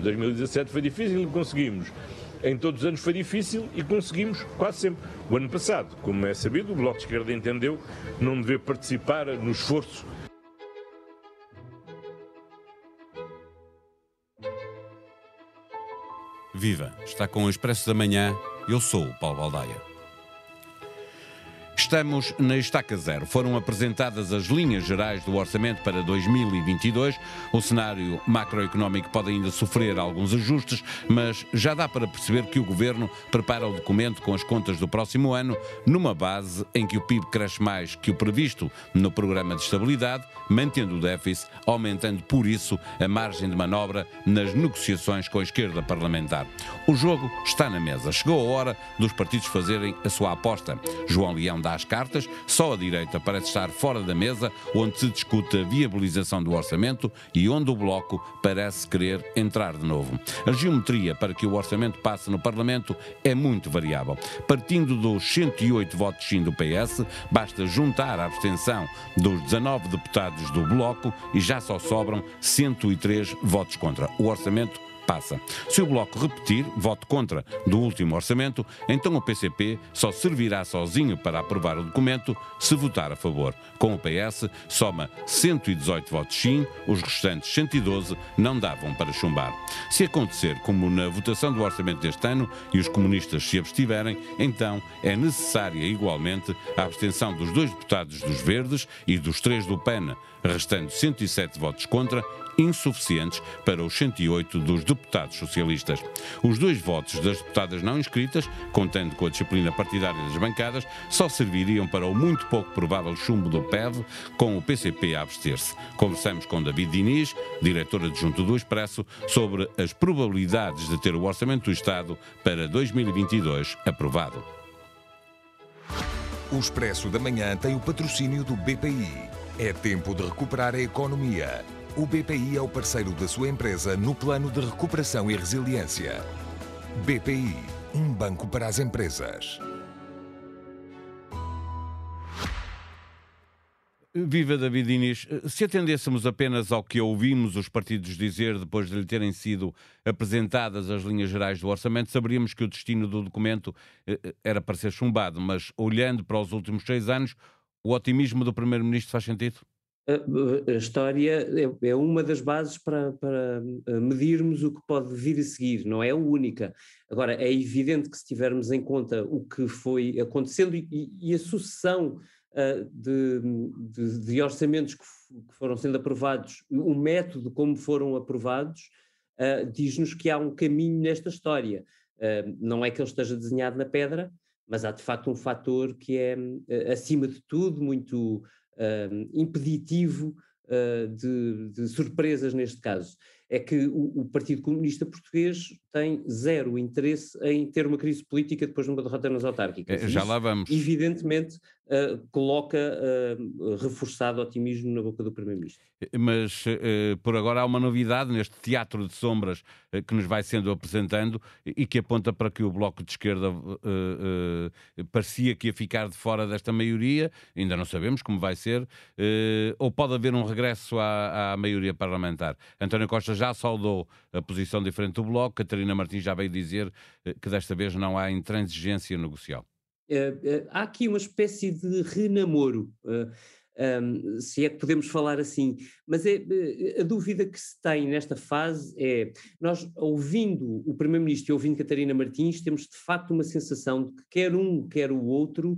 2017 foi difícil e conseguimos. Em todos os anos foi difícil e conseguimos quase sempre. O ano passado, como é sabido, o Bloco de Esquerda entendeu não dever participar no esforço Viva! Está com o Expresso da Manhã. Eu sou o Paulo Baldaia. Estamos na estaca zero. Foram apresentadas as linhas gerais do orçamento para 2022. O cenário macroeconómico pode ainda sofrer alguns ajustes, mas já dá para perceber que o governo prepara o documento com as contas do próximo ano numa base em que o PIB cresce mais que o previsto no programa de estabilidade, mantendo o déficit, aumentando por isso a margem de manobra nas negociações com a esquerda parlamentar. O jogo está na mesa. Chegou a hora dos partidos fazerem a sua aposta. João Leão dá cartas, só a direita parece estar fora da mesa, onde se discute a viabilização do orçamento e onde o Bloco parece querer entrar de novo. A geometria para que o orçamento passe no Parlamento é muito variável. Partindo dos 108 votos sim do PS, basta juntar a abstenção dos 19 deputados do Bloco e já só sobram 103 votos contra. O orçamento passa. Se o Bloco repetir voto contra do último orçamento, então o PCP só servirá sozinho para aprovar o documento se votar a favor. Com o PS, soma 118 votos sim, os restantes 112 não davam para chumbar. Se acontecer como na votação do orçamento deste ano e os comunistas se abstiverem, então é necessária igualmente a abstenção dos dois deputados dos Verdes e dos três do PAN, restando 107 votos contra insuficientes para os 108 dos deputados socialistas. Os dois votos das deputadas não inscritas, contando com a disciplina partidária das bancadas, só serviriam para o muito pouco provável chumbo do PEV, com o PCP a abster-se. Conversamos com David Diniz, diretor adjunto do Expresso, sobre as probabilidades de ter o Orçamento do Estado para 2022 aprovado. O Expresso da Manhã tem o patrocínio do BPI. É tempo de recuperar a economia. O BPI é o parceiro da sua empresa no plano de recuperação e resiliência. BPI, um banco para as empresas. Viva David Inês. Se atendêssemos apenas ao que ouvimos os partidos dizer depois de lhe terem sido apresentadas as linhas gerais do orçamento, saberíamos que o destino do documento eh, era para ser chumbado, mas olhando para os últimos seis anos, o otimismo do Primeiro-Ministro faz sentido? A, a história é, é, uma das bases para, para, eh, medirmos o que pode vir a seguir, não é a única. Agora, é evidente que se tivermos em conta o que foi acontecendo e, e a sucessão uh, de, de, de, orçamentos que, que, foram sendo aprovados, o método como foram aprovados, uh, diz-nos que há um caminho nesta história. Uh, não é que ele esteja desenhado na pedra, mas há de facto um fator que é, acima de tudo, muito impeditivo uh, de, de, surpresas neste caso. É que o, o, Partido Comunista Português tem zero interesse em ter uma crise política depois de uma derrota nas autárquicas. É, já lá vamos. Evidentemente, uh, coloca uh, reforçado otimismo na boca do Primeiro-Ministro. Mas uh, por agora há uma novidade neste teatro de sombras que nos vai sendo apresentando e que aponta para que o Bloco de Esquerda parecia que ia ficar de fora desta maioria, ainda não sabemos como vai ser, ou pode haver um regresso à, à maioria parlamentar. António Costa já saudou a posição diferente do Bloco, Catarina Martins já veio dizer que desta vez não há intransigência negocial. Uh, uh, há aqui uma espécie de renamoro, eh, um, se é que podemos falar assim, mas é, a dúvida que se tem nesta fase é, nós ouvindo o Primeiro-Ministro e ouvindo Catarina Martins, temos de facto uma sensação de que quer um, quer o outro,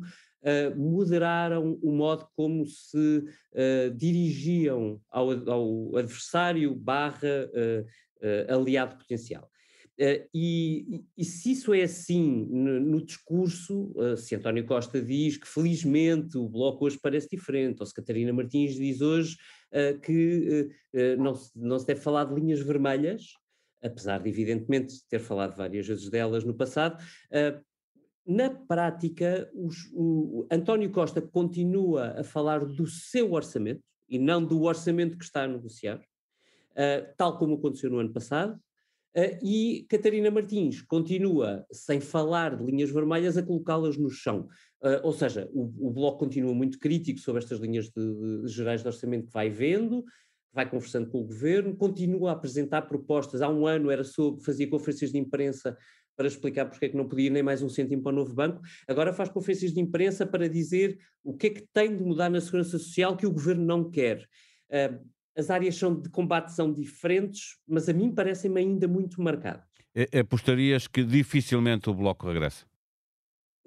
moderaram o modo como se dirigiam ao, ao adversário barra aliado potencial. Uh, e, e, se isso é assim no, no discurso, uh, se António Costa diz que felizmente o Bloco hoje parece diferente, ou se Catarina Martins diz hoje uh, que não, se, não se deve falar de linhas vermelhas, apesar de evidentemente ter falado várias vezes delas no passado, na prática os, o António Costa continua a falar do seu orçamento e não do orçamento que está a negociar, tal como aconteceu no ano passado, Uh, e Catarina Martins continua, sem falar de linhas vermelhas, a colocá-las no chão. Uh, ou seja, o, o, Bloco continua muito crítico sobre estas linhas de, de, gerais de orçamento que vai vendo, vai conversando com o governo, continua a apresentar propostas. Há um ano era sobre, fazia conferências de imprensa para explicar porque é que não podia ir nem mais um cêntimo para o novo banco, agora faz conferências de imprensa para dizer o que é que tem de mudar na segurança social que o governo não quer. Uh, as áreas são de combate são diferentes, mas a mim parecem-me ainda muito marcadas. Apostarias que dificilmente o Bloco regressa?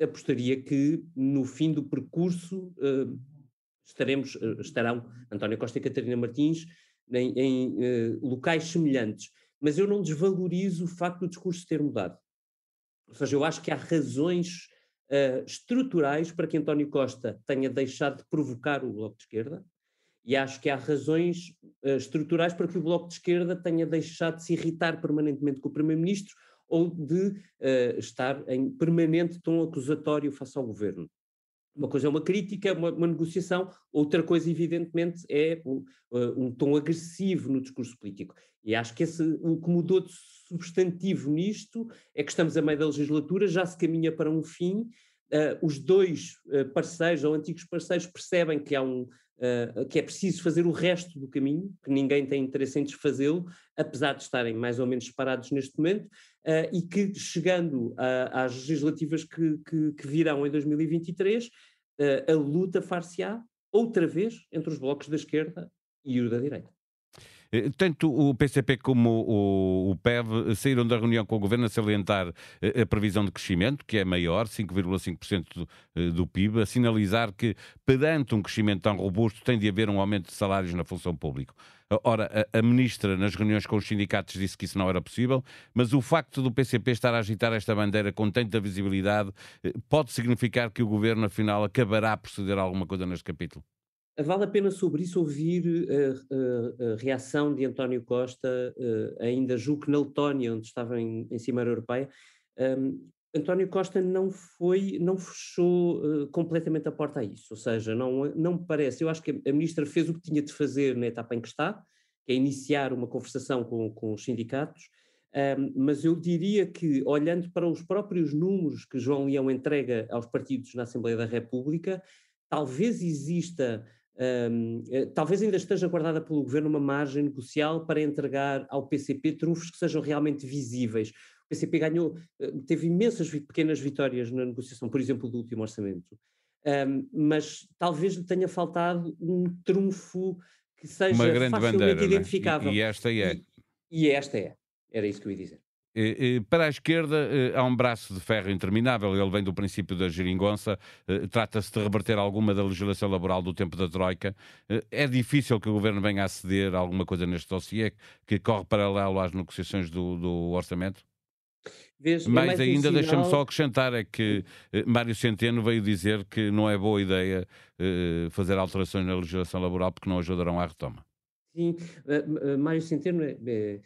Apostaria que no fim do percurso uh, estaremos, uh, estarão António Costa e Catarina Martins em, em locais semelhantes. Mas eu não desvalorizo o facto do discurso ter mudado. Ou seja, eu acho que há razões estruturais para que António Costa tenha deixado de provocar o Bloco de Esquerda, e acho que há razões uh, estruturais para que o Bloco de Esquerda tenha deixado de se irritar permanentemente com o Primeiro-Ministro ou de uh, estar em permanente tom acusatório face ao governo. Uma coisa é uma crítica, uma, uma negociação, outra coisa, evidentemente, é um, uh, um, tom agressivo no discurso político. E acho que esse, o que mudou de substantivo nisto é que estamos a meio da legislatura, já se caminha para um fim, uh, os dois uh, parceiros ou antigos parceiros percebem que há um, uh, que é preciso fazer o resto do caminho, que ninguém tem interesse em desfazê-lo, apesar de estarem mais ou menos separados neste momento, uh, e que chegando a, às legislativas que, que, que, virão em 2023, uh, a luta far-se-á outra vez entre os blocos da esquerda e o da direita. Eh, tanto o PCP como o, o PEV saíram da reunião com o Governo a salientar eh, a previsão de crescimento, que é maior, 5,5% do, eh, do PIB, a sinalizar que, perante um crescimento tão robusto, tem de haver um aumento de salários na função pública. Ora, a, a, ministra, nas reuniões com os sindicatos, disse que isso não era possível, mas o facto do PCP estar a agitar esta bandeira com tanta visibilidade pode significar que o governo, afinal, acabará por ceder alguma coisa neste capítulo? Vale a pena sobre isso ouvir a, eh, a, eh, a reação de António Costa, ainda julgo que na Letónia, onde estava em, em Cimeira Europeia. Um, António Costa não foi, não fechou uh, completamente a porta a isso, ou seja, não, não me parece, eu acho que a ministra fez o que tinha de fazer na etapa em que está, que é iniciar uma conversação com, com os sindicatos, um, mas eu diria que, olhando para os próprios números que João Leão entrega aos partidos na Assembleia da República, talvez exista um, eh, talvez ainda esteja guardada pelo governo uma margem negocial para entregar ao PCP trunfos que sejam realmente visíveis. O PCP ganhou, eh, teve imensas pequenas vitórias na negociação, por exemplo, do último orçamento, um, mas talvez lhe tenha faltado um trunfo que seja facilmente bandeira, identificável. Né? E, esta é. E, e esta é. Era isso que eu ia dizer. Para a esquerda há um braço de ferro interminável, ele vem do princípio da geringonça, trata-se de reverter alguma da legislação laboral do tempo da Troika. É difícil que o governo venha a ceder a alguma coisa neste dossiê que corre paralelo às negociações do, do orçamento? Vês, é mais, ainda, um deixa-me só acrescentar, é que Mário Centeno veio dizer que não é boa ideia fazer alterações na legislação laboral porque não ajudarão à retoma. Sim, Mário Centeno é, é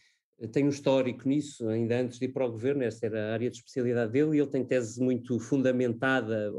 tem um histórico nisso, ainda antes de ir para o governo, essa era a área de especialidade dele, e ele tem tese muito fundamentada,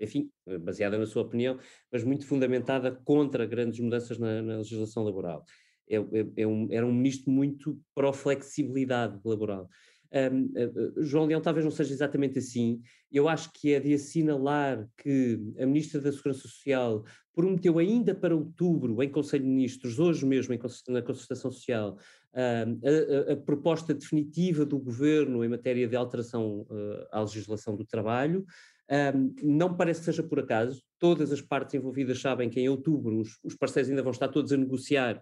enfim, baseada na sua opinião, mas muito fundamentada contra grandes mudanças na, na legislação laboral. É, é, é um, era um ministro muito pró-flexibilidade laboral. Um, uh, João Leão talvez não seja exatamente assim. Eu acho que é de assinalar que a Ministra da Segurança Social prometeu ainda para outubro, em Conselho de Ministros, hoje mesmo em, na Concertação Social, a, a, proposta definitiva do Governo em matéria de alteração uh, à legislação do trabalho. Um, não parece que seja por acaso, todas as partes envolvidas sabem que em outubro os, os parceiros ainda vão estar todos a negociar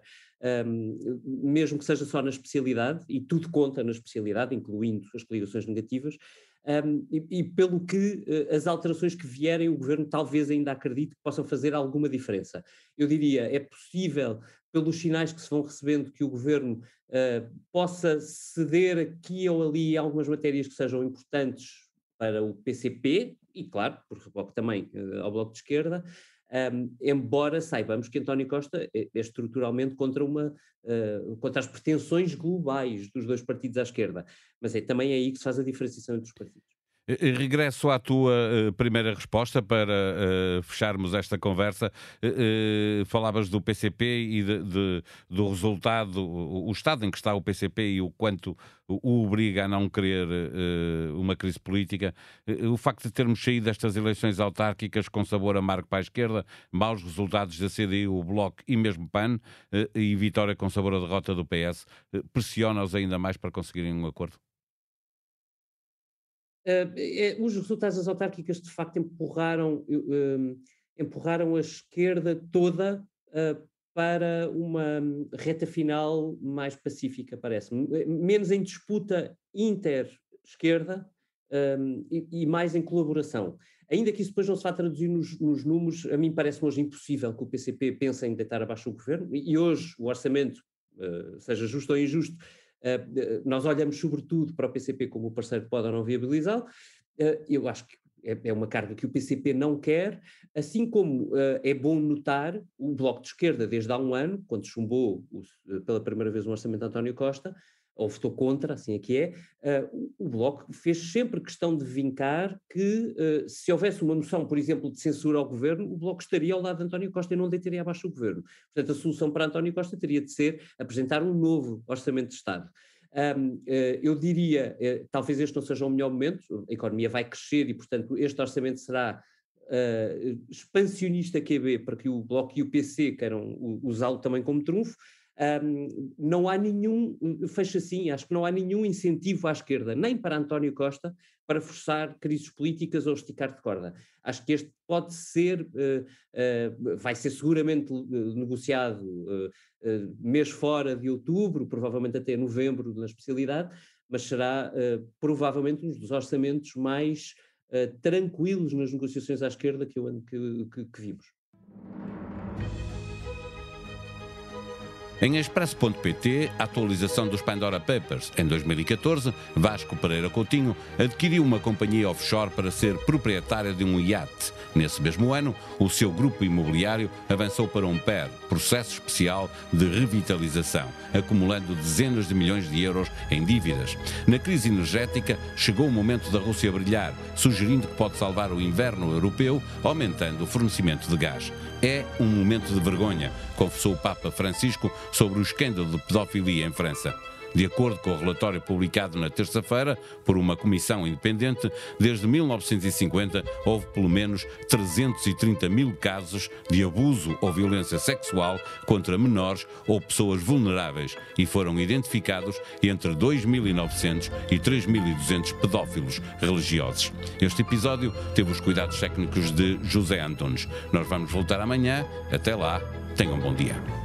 um, mesmo que seja só na especialidade, e tudo conta na especialidade, incluindo as coligações negativas, um, e, e, pelo que uh, as alterações que vierem, o governo talvez ainda acredite que possam fazer alguma diferença. Eu diria, é possível, pelos sinais que se vão recebendo, que o governo uh, possa ceder aqui ou ali algumas matérias que sejam importantes para o PCP, e claro, por também uh, ao bloco de esquerda, um, embora saibamos que António Costa é, é estruturalmente contra, uma, uh, contra as pretensões globais dos dois partidos à esquerda, mas é também aí que se faz a diferenciação entre os partidos. Regresso à tua uh, primeira resposta para uh, fecharmos esta conversa. Falavas do PCP e de, de, do resultado, o, o, estado em que está o PCP e o quanto o obriga a não querer uma crise política. o facto de termos saído destas eleições autárquicas com sabor amargo para a esquerda, maus resultados da CDU, o Bloco e mesmo PAN, e vitória com sabor a derrota do PS, pressiona-os ainda mais para conseguirem um acordo? Uh, os resultados das autárquicas de facto empurraram, uh, empurraram a esquerda toda uh, para uma reta final mais pacífica, parece-me. Menos em disputa inter-esquerda e, e, mais em colaboração. Ainda que isso depois não se vá traduzir nos, nos números, a mim parece-me hoje impossível que o PCP pense em deitar abaixo o governo, e, hoje o orçamento, seja justo ou injusto, Uh, nós olhamos sobretudo para o PCP como o parceiro que pode ou não viabilizá-lo. Uh, eu acho que é, é, uma carga que o PCP não quer, assim como uh, é bom notar o Bloco de Esquerda, desde há um ano, quando chumbou o, pela primeira vez o orçamento de António Costa, ou votou contra, assim é que é, uh, o Bloco fez sempre questão de vincar que uh, se houvesse uma moção, por exemplo, de censura ao governo, o Bloco estaria ao lado de António Costa e não deitaria abaixo o governo. Portanto, a solução para António Costa teria de ser apresentar um novo orçamento de Estado. Um, uh, eu diria, talvez este não seja o melhor momento, a economia vai crescer e, portanto, este orçamento será expansionista QB para que o Bloco e o PC queiram usá-lo também como trunfo, um, não há nenhum, fecha assim, acho que não há nenhum incentivo à esquerda, nem para António Costa, para forçar crises políticas ou esticar de corda. Acho que este pode ser, uh, uh, vai ser seguramente negociado uh, mês fora de outubro, provavelmente até novembro na especialidade, mas será provavelmente um dos orçamentos mais tranquilos nas negociações à esquerda que, eu, que, que, que vimos. Em Expresso.pt, a atualização dos Pandora Papers. Em 2014, Vasco Pereira Coutinho adquiriu uma companhia offshore para ser proprietária de um iate. Nesse mesmo ano, o seu grupo imobiliário avançou para um PER, processo especial de revitalização, acumulando dezenas de milhões de euros em dívidas. Na crise energética, chegou o momento da Rússia brilhar, sugerindo que pode salvar o inverno europeu, aumentando o fornecimento de gás. É um momento de vergonha, confessou o Papa Francisco sobre o escândalo de pedofilia em França. De acordo com o relatório publicado na terça-feira por uma comissão independente, desde 1950 houve pelo menos 330 mil casos de abuso ou violência sexual contra menores ou pessoas vulneráveis e foram identificados entre 2.900 e 3.200 pedófilos religiosos. Este episódio teve os cuidados técnicos de José Antunes. Nós vamos voltar amanhã. Até lá, tenham um bom dia.